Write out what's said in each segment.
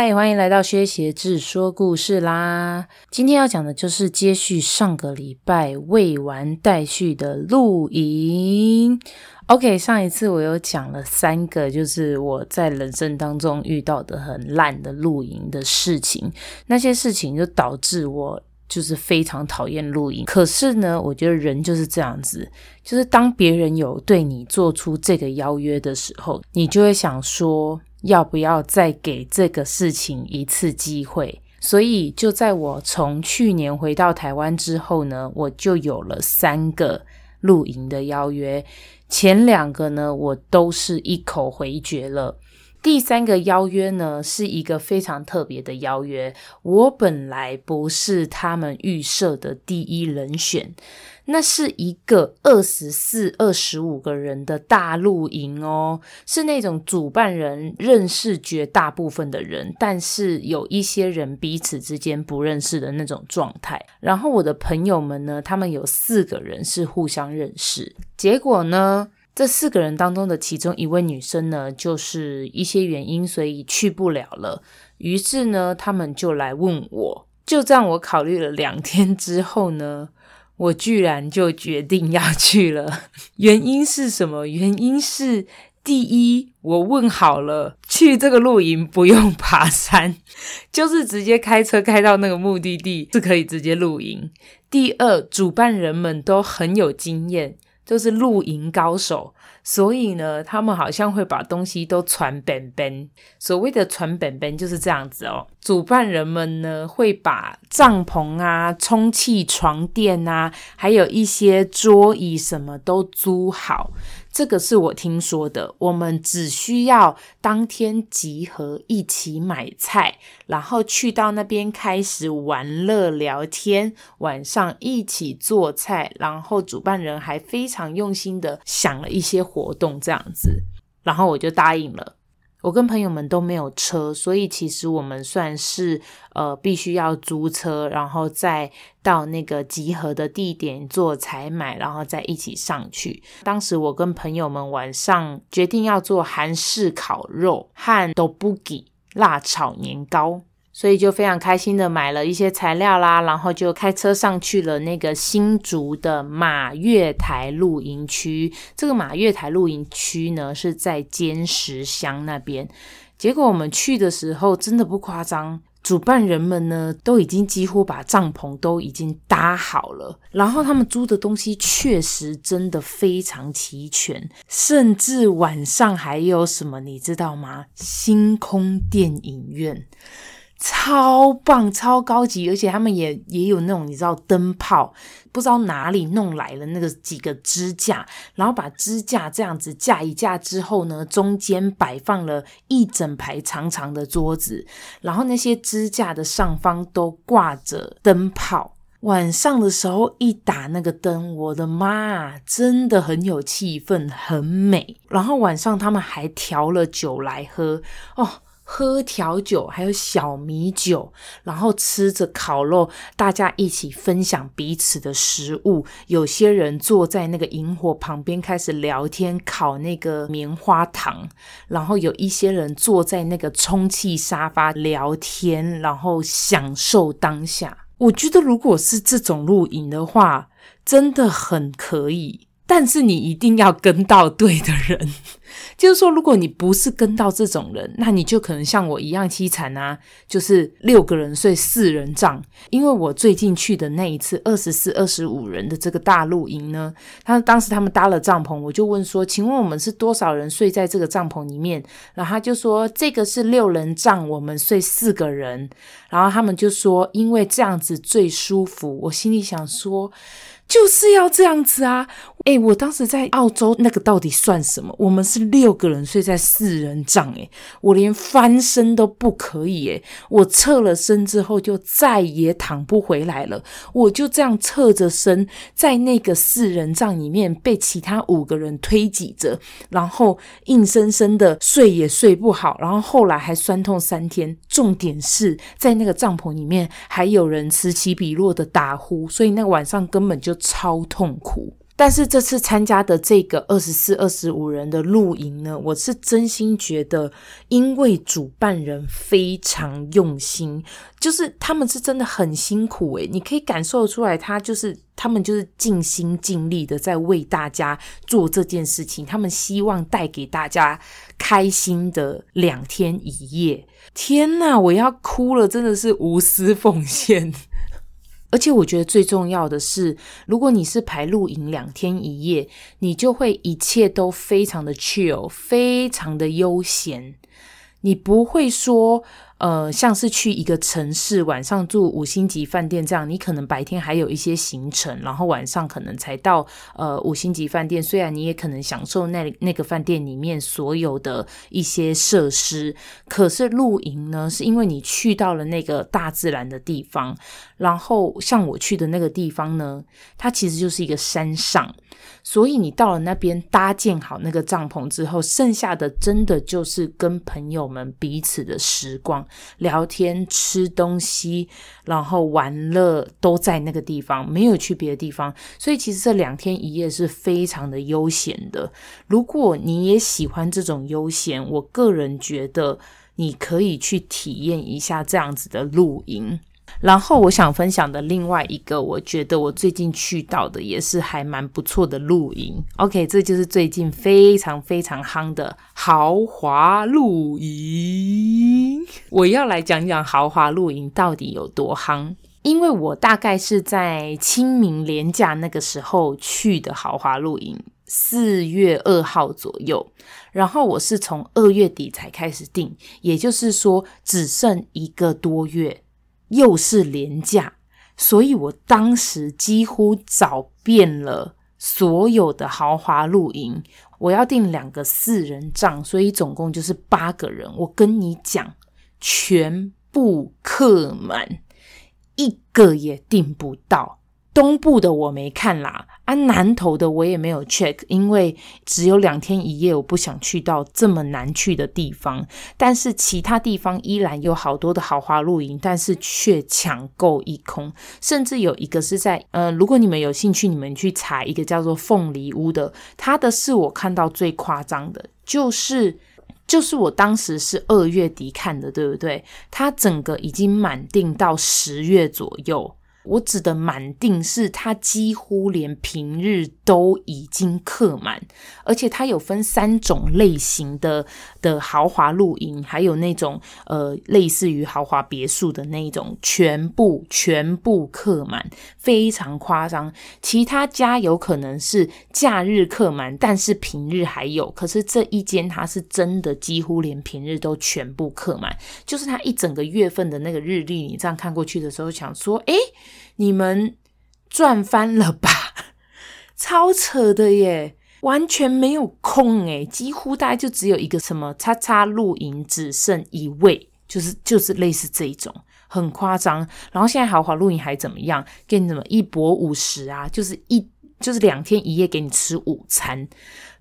嗨，欢迎来到薛协志说故事啦！今天要讲的就是接续上个礼拜未完待续的露营。OK，上一次我有讲了三个，就是我在人生当中遇到的很烂的露营的事情，那些事情就导致我就是非常讨厌露营。可是呢，我觉得人就是这样子，就是当别人有对你做出这个邀约的时候，你就会想说，要不要再给这个事情一次机会？所以就在我从去年回到台湾之后呢，我就有了三个露营的邀约。前两个呢，我都是一口回绝了。第三个邀约呢，是一个非常特别的邀约。我本来不是他们预设的第一人选。那是一个二十四、二十五个人的大露营哦，是那种主办人认识绝大部分的人，但是有一些人彼此之间不认识的那种状态。然后我的朋友们呢，他们有四个人是互相认识。结果呢，这四个人当中的其中一位女生呢，就是一些原因，所以去不了了。于是呢，他们就来问我，就这样，我考虑了两天之后呢。我居然就决定要去了，原因是什么？原因是第一，我问好了，去这个露营不用爬山，就是直接开车开到那个目的地是可以直接露营。第二，主办人们都很有经验。都是露营高手，所以呢，他们好像会把东西都传本本。所谓的传本本就是这样子哦。主办人们呢，会把帐篷啊、充气床垫啊，还有一些桌椅什么都租好。这个是我听说的，我们只需要当天集合，一起买菜，然后去到那边开始玩乐聊天，晚上一起做菜，然后主办人还非常用心的想了一些活动这样子，然后我就答应了。我跟朋友们都没有车，所以其实我们算是呃必须要租车，然后再到那个集合的地点做采买，然后再一起上去。当时我跟朋友们晚上决定要做韩式烤肉和豆腐鸡辣炒年糕。所以就非常开心的买了一些材料啦，然后就开车上去了那个新竹的马月台露营区。这个马月台露营区呢，是在尖石乡那边。结果我们去的时候真的不夸张，主办人们呢都已经几乎把帐篷都已经搭好了，然后他们租的东西确实真的非常齐全，甚至晚上还有什么你知道吗？星空电影院。超棒，超高级，而且他们也也有那种你知道灯泡，不知道哪里弄来了那个几个支架，然后把支架这样子架一架之后呢，中间摆放了一整排长长的桌子，然后那些支架的上方都挂着灯泡。晚上的时候一打那个灯，我的妈，真的很有气氛，很美。然后晚上他们还调了酒来喝哦。喝调酒，还有小米酒，然后吃着烤肉，大家一起分享彼此的食物。有些人坐在那个萤火旁边开始聊天，烤那个棉花糖。然后有一些人坐在那个充气沙发聊天，然后享受当下。我觉得如果是这种露营的话，真的很可以。但是你一定要跟到对的人，就是说，如果你不是跟到这种人，那你就可能像我一样凄惨啊，就是六个人睡四人帐。因为我最近去的那一次二十四、二十五人的这个大露营呢，他当时他们搭了帐篷，我就问说：“请问我们是多少人睡在这个帐篷里面？”然后他就说：“这个是六人帐，我们睡四个人。”然后他们就说：“因为这样子最舒服。”我心里想说。就是要这样子啊！诶，我当时在澳洲，那个到底算什么？我们是六个人睡在四人帐，诶，我连翻身都不可以，诶，我侧了身之后就再也躺不回来了。我就这样侧着身在那个四人帐里面，被其他五个人推挤着，然后硬生生的睡也睡不好，然后后来还酸痛三天。重点是在那个帐篷里面还有人此起彼落的打呼，所以那个晚上根本就超痛苦。但是这次参加的这个二十四、二十五人的露营呢，我是真心觉得，因为主办人非常用心，就是他们是真的很辛苦诶，你可以感受出来，他就是他们就是尽心尽力的在为大家做这件事情，他们希望带给大家开心的两天一夜。天呐，我要哭了，真的是无私奉献。而且我觉得最重要的是，如果你是排露营两天一夜，你就会一切都非常的 chill，非常的悠闲，你不会说。呃，像是去一个城市，晚上住五星级饭店这样，你可能白天还有一些行程，然后晚上可能才到呃五星级饭店。虽然你也可能享受那那个饭店里面所有的一些设施，可是露营呢，是因为你去到了那个大自然的地方，然后像我去的那个地方呢，它其实就是一个山上。所以你到了那边搭建好那个帐篷之后，剩下的真的就是跟朋友们彼此的时光，聊天、吃东西，然后玩乐都在那个地方，没有去别的地方。所以其实这两天一夜是非常的悠闲的。如果你也喜欢这种悠闲，我个人觉得你可以去体验一下这样子的露营。然后我想分享的另外一个，我觉得我最近去到的也是还蛮不错的露营。OK，这就是最近非常非常夯的豪华露营。我要来讲讲豪华露营到底有多夯，因为我大概是在清明连假那个时候去的豪华露营，四月二号左右。然后我是从二月底才开始订，也就是说只剩一个多月。又是廉价，所以我当时几乎找遍了所有的豪华露营。我要订两个四人帐，所以总共就是八个人。我跟你讲，全部客满，一个也订不到。东部的我没看啦，啊，南投的我也没有 check，因为只有两天一夜，我不想去到这么难去的地方。但是其他地方依然有好多的豪华露营，但是却抢购一空，甚至有一个是在呃，如果你们有兴趣，你们去查一个叫做凤梨屋的，它的是我看到最夸张的，就是就是我当时是二月底看的，对不对？它整个已经满定到十月左右。我指的满定是它几乎连平日都已经客满，而且它有分三种类型的的豪华露营，还有那种呃类似于豪华别墅的那种，全部全部客满，非常夸张。其他家有可能是假日客满，但是平日还有，可是这一间它是真的几乎连平日都全部客满，就是它一整个月份的那个日历，你这样看过去的时候，想说，诶。你们赚翻了吧？超扯的耶，完全没有空诶，几乎大概就只有一个什么叉叉露营，只剩一位，就是就是类似这一种，很夸张。然后现在豪华露营还怎么样？给你怎么一泊五十啊？就是一就是两天一夜给你吃午餐，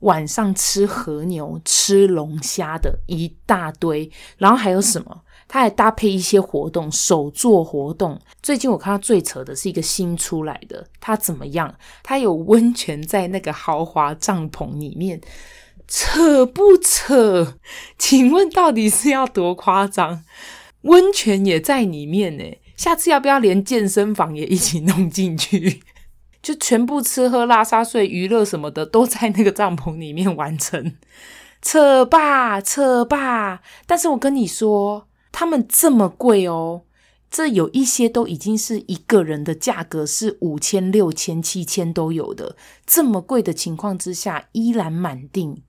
晚上吃和牛、吃龙虾的一大堆，然后还有什么？它还搭配一些活动，手作活动。最近我看到最扯的是一个新出来的，它怎么样？它有温泉在那个豪华帐篷里面，扯不扯？请问到底是要多夸张？温泉也在里面呢，下次要不要连健身房也一起弄进去？就全部吃喝拉撒睡娱乐什么的都在那个帐篷里面完成，扯吧扯吧！但是我跟你说。他们这么贵哦，这有一些都已经是一个人的价格是五千、六千、七千都有的。这么贵的情况之下，依然满定，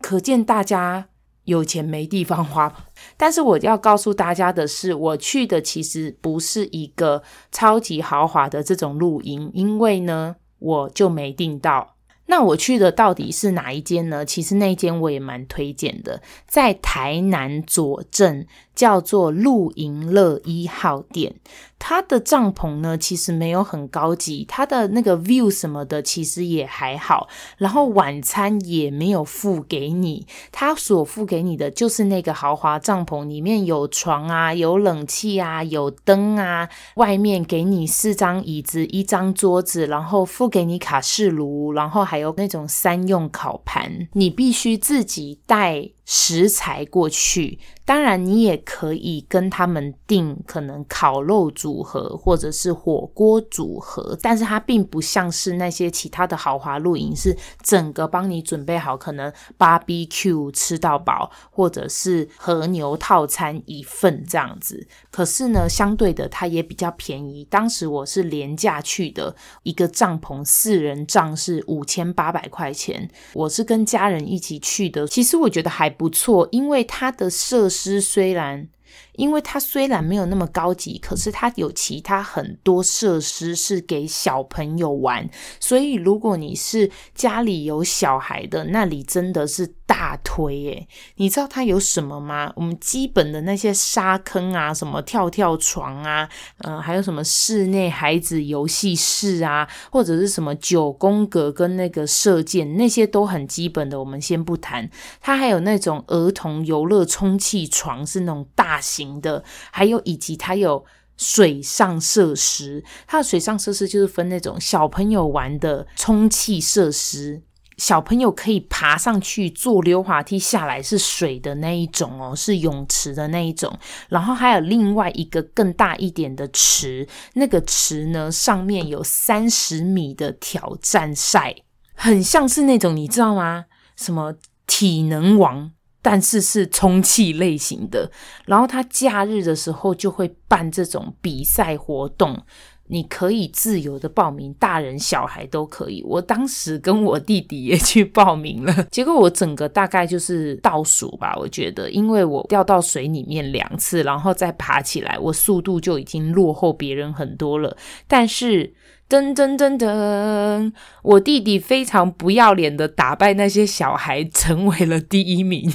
可见大家有钱没地方花。但是我要告诉大家的是，我去的其实不是一个超级豪华的这种露营，因为呢，我就没订到。那我去的到底是哪一间呢？其实那间我也蛮推荐的，在台南左镇叫做露营乐一号店。它的帐篷呢，其实没有很高级，它的那个 view 什么的其实也还好，然后晚餐也没有付给你，它所付给你的就是那个豪华帐篷，里面有床啊，有冷气啊，有灯啊，外面给你四张椅子，一张桌子，然后付给你卡式炉，然后还有那种三用烤盘，你必须自己带食材过去。当然，你也可以跟他们订可能烤肉组合或者是火锅组合，但是它并不像是那些其他的豪华露营，是整个帮你准备好，可能 barbecue 吃到饱，或者是和牛套餐一份这样子。可是呢，相对的，它也比较便宜。当时我是廉价去的，一个帐篷四人帐是五千八百块钱，我是跟家人一起去的。其实我觉得还不错，因为它的设施。虽然。因为它虽然没有那么高级，可是它有其他很多设施是给小朋友玩，所以如果你是家里有小孩的，那里真的是大推耶。你知道它有什么吗？我们基本的那些沙坑啊，什么跳跳床啊，嗯、呃，还有什么室内孩子游戏室啊，或者是什么九宫格跟那个射箭，那些都很基本的，我们先不谈。它还有那种儿童游乐充气床，是那种大型。的，还有以及它有水上设施，它的水上设施就是分那种小朋友玩的充气设施，小朋友可以爬上去坐溜滑梯下来是水的那一种哦，是泳池的那一种。然后还有另外一个更大一点的池，那个池呢，上面有三十米的挑战赛，很像是那种你知道吗？什么体能王。但是是充气类型的，然后他假日的时候就会办这种比赛活动，你可以自由的报名，大人小孩都可以。我当时跟我弟弟也去报名了，结果我整个大概就是倒数吧，我觉得，因为我掉到水里面两次，然后再爬起来，我速度就已经落后别人很多了，但是。噔噔噔噔！我弟弟非常不要脸的打败那些小孩，成为了第一名。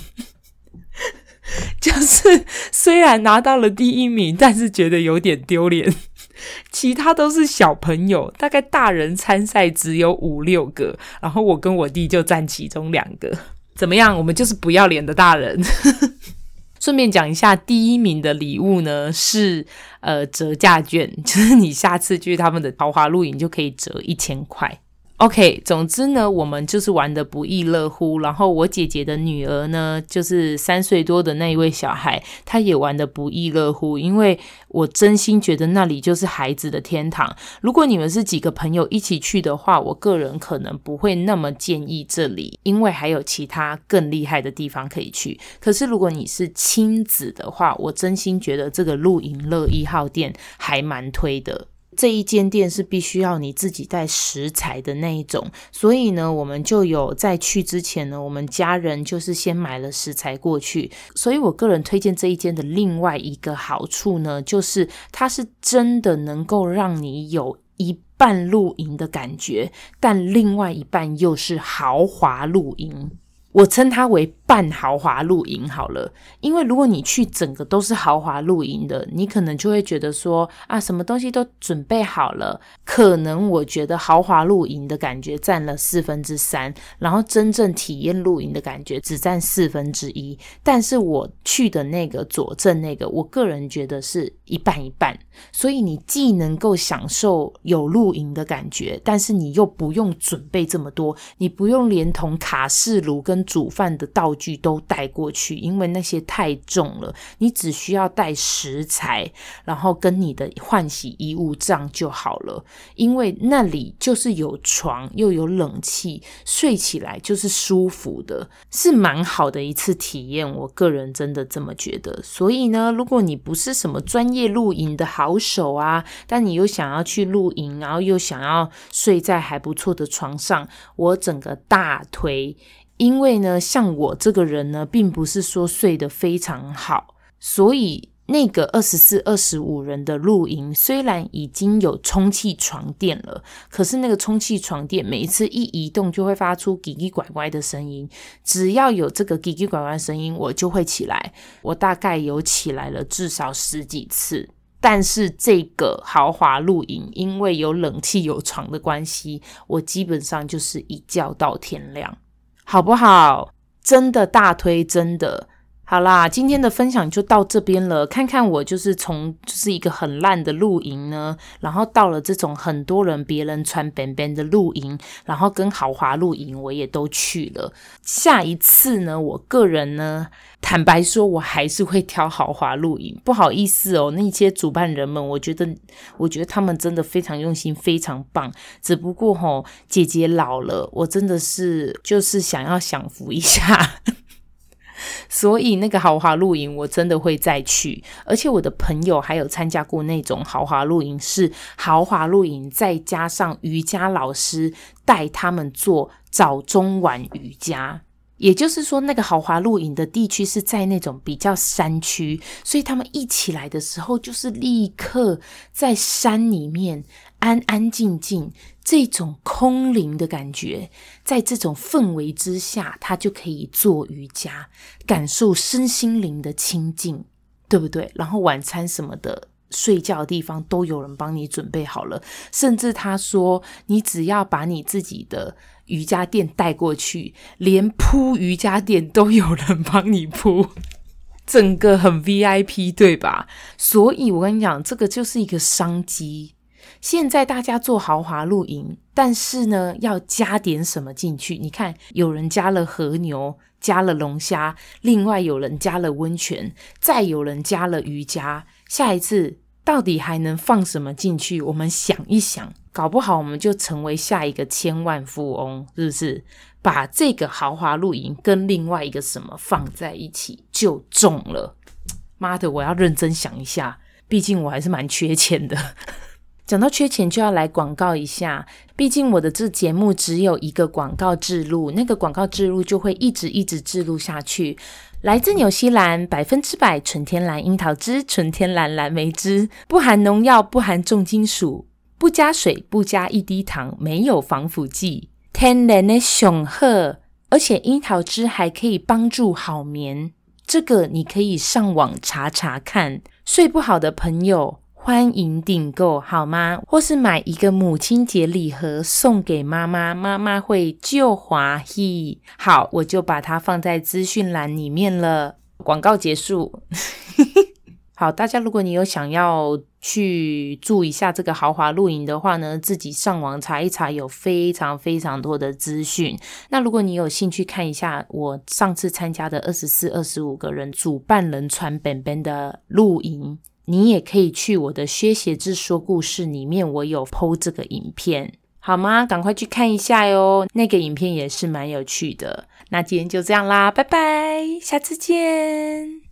就是虽然拿到了第一名，但是觉得有点丢脸。其他都是小朋友，大概大人参赛只有五六个，然后我跟我弟就占其中两个。怎么样？我们就是不要脸的大人。顺便讲一下，第一名的礼物呢是呃折价券，就是你下次去他们的豪华露营就可以折一千块。OK，总之呢，我们就是玩的不亦乐乎。然后我姐姐的女儿呢，就是三岁多的那一位小孩，她也玩的不亦乐乎。因为我真心觉得那里就是孩子的天堂。如果你们是几个朋友一起去的话，我个人可能不会那么建议这里，因为还有其他更厉害的地方可以去。可是如果你是亲子的话，我真心觉得这个露营乐一号店还蛮推的。这一间店是必须要你自己带食材的那一种，所以呢，我们就有在去之前呢，我们家人就是先买了食材过去。所以我个人推荐这一间的另外一个好处呢，就是它是真的能够让你有一半露营的感觉，但另外一半又是豪华露营。我称它为半豪华露营好了，因为如果你去整个都是豪华露营的，你可能就会觉得说啊，什么东西都准备好了。可能我觉得豪华露营的感觉占了四分之三，然后真正体验露营的感觉只占四分之一。但是我去的那个佐证那个，我个人觉得是一半一半。所以你既能够享受有露营的感觉，但是你又不用准备这么多，你不用连同卡式炉跟煮饭的道具都带过去，因为那些太重了。你只需要带食材，然后跟你的换洗衣物这样就好了。因为那里就是有床，又有冷气，睡起来就是舒服的，是蛮好的一次体验。我个人真的这么觉得。所以呢，如果你不是什么专业露营的好手啊，但你又想要去露营，然后又想要睡在还不错的床上，我整个大推。因为呢，像我这个人呢，并不是说睡得非常好，所以那个二十四、二十五人的露营，虽然已经有充气床垫了，可是那个充气床垫每一次一移动就会发出叽叽拐拐的声音。只要有这个叽叽拐拐声音，我就会起来。我大概有起来了至少十几次。但是这个豪华露营，因为有冷气、有床的关系，我基本上就是一觉到天亮，好不好？真的大推，真的。好啦，今天的分享就到这边了。看看我就是从就是一个很烂的露营呢，然后到了这种很多人别人穿便便的露营，然后跟豪华露营我也都去了。下一次呢，我个人呢，坦白说，我还是会挑豪华露营。不好意思哦，那些主办人们，我觉得我觉得他们真的非常用心，非常棒。只不过吼，姐姐老了，我真的是就是想要享福一下。所以那个豪华露营我真的会再去，而且我的朋友还有参加过那种豪华露营，是豪华露营再加上瑜伽老师带他们做早中晚瑜伽，也就是说那个豪华露营的地区是在那种比较山区，所以他们一起来的时候就是立刻在山里面安安静静。这种空灵的感觉，在这种氛围之下，他就可以做瑜伽，感受身心灵的清净，对不对？然后晚餐什么的，睡觉的地方都有人帮你准备好了，甚至他说，你只要把你自己的瑜伽垫带过去，连铺瑜伽垫都有人帮你铺，整个很 VIP，对吧？所以我跟你讲，这个就是一个商机。现在大家做豪华露营，但是呢，要加点什么进去？你看，有人加了和牛，加了龙虾，另外有人加了温泉，再有人加了瑜伽。下一次到底还能放什么进去？我们想一想，搞不好我们就成为下一个千万富翁，是不是？把这个豪华露营跟另外一个什么放在一起就中了。妈的，我要认真想一下，毕竟我还是蛮缺钱的。讲到缺钱，就要来广告一下。毕竟我的这节目只有一个广告置入，那个广告置入就会一直一直置入下去。来自纽西兰百分之百纯天然樱桃汁，纯天然蓝莓汁，不含农药，不含重金属，不加水，不加一滴糖，没有防腐剂，天然的上好。而且樱桃汁还可以帮助好眠，这个你可以上网查查看。睡不好的朋友。欢迎订购好吗？或是买一个母亲节礼盒送给妈妈，妈妈会就欢喜。好，我就把它放在资讯栏里面了。广告结束。好，大家如果你有想要去住一下这个豪华露营的话呢，自己上网查一查，有非常非常多的资讯。那如果你有兴趣看一下我上次参加的二十四、二十五个人主办人传本本的露营。你也可以去我的薛协志说故事里面，我有剖这个影片，好吗？赶快去看一下哟，那个影片也是蛮有趣的。那今天就这样啦，拜拜，下次见。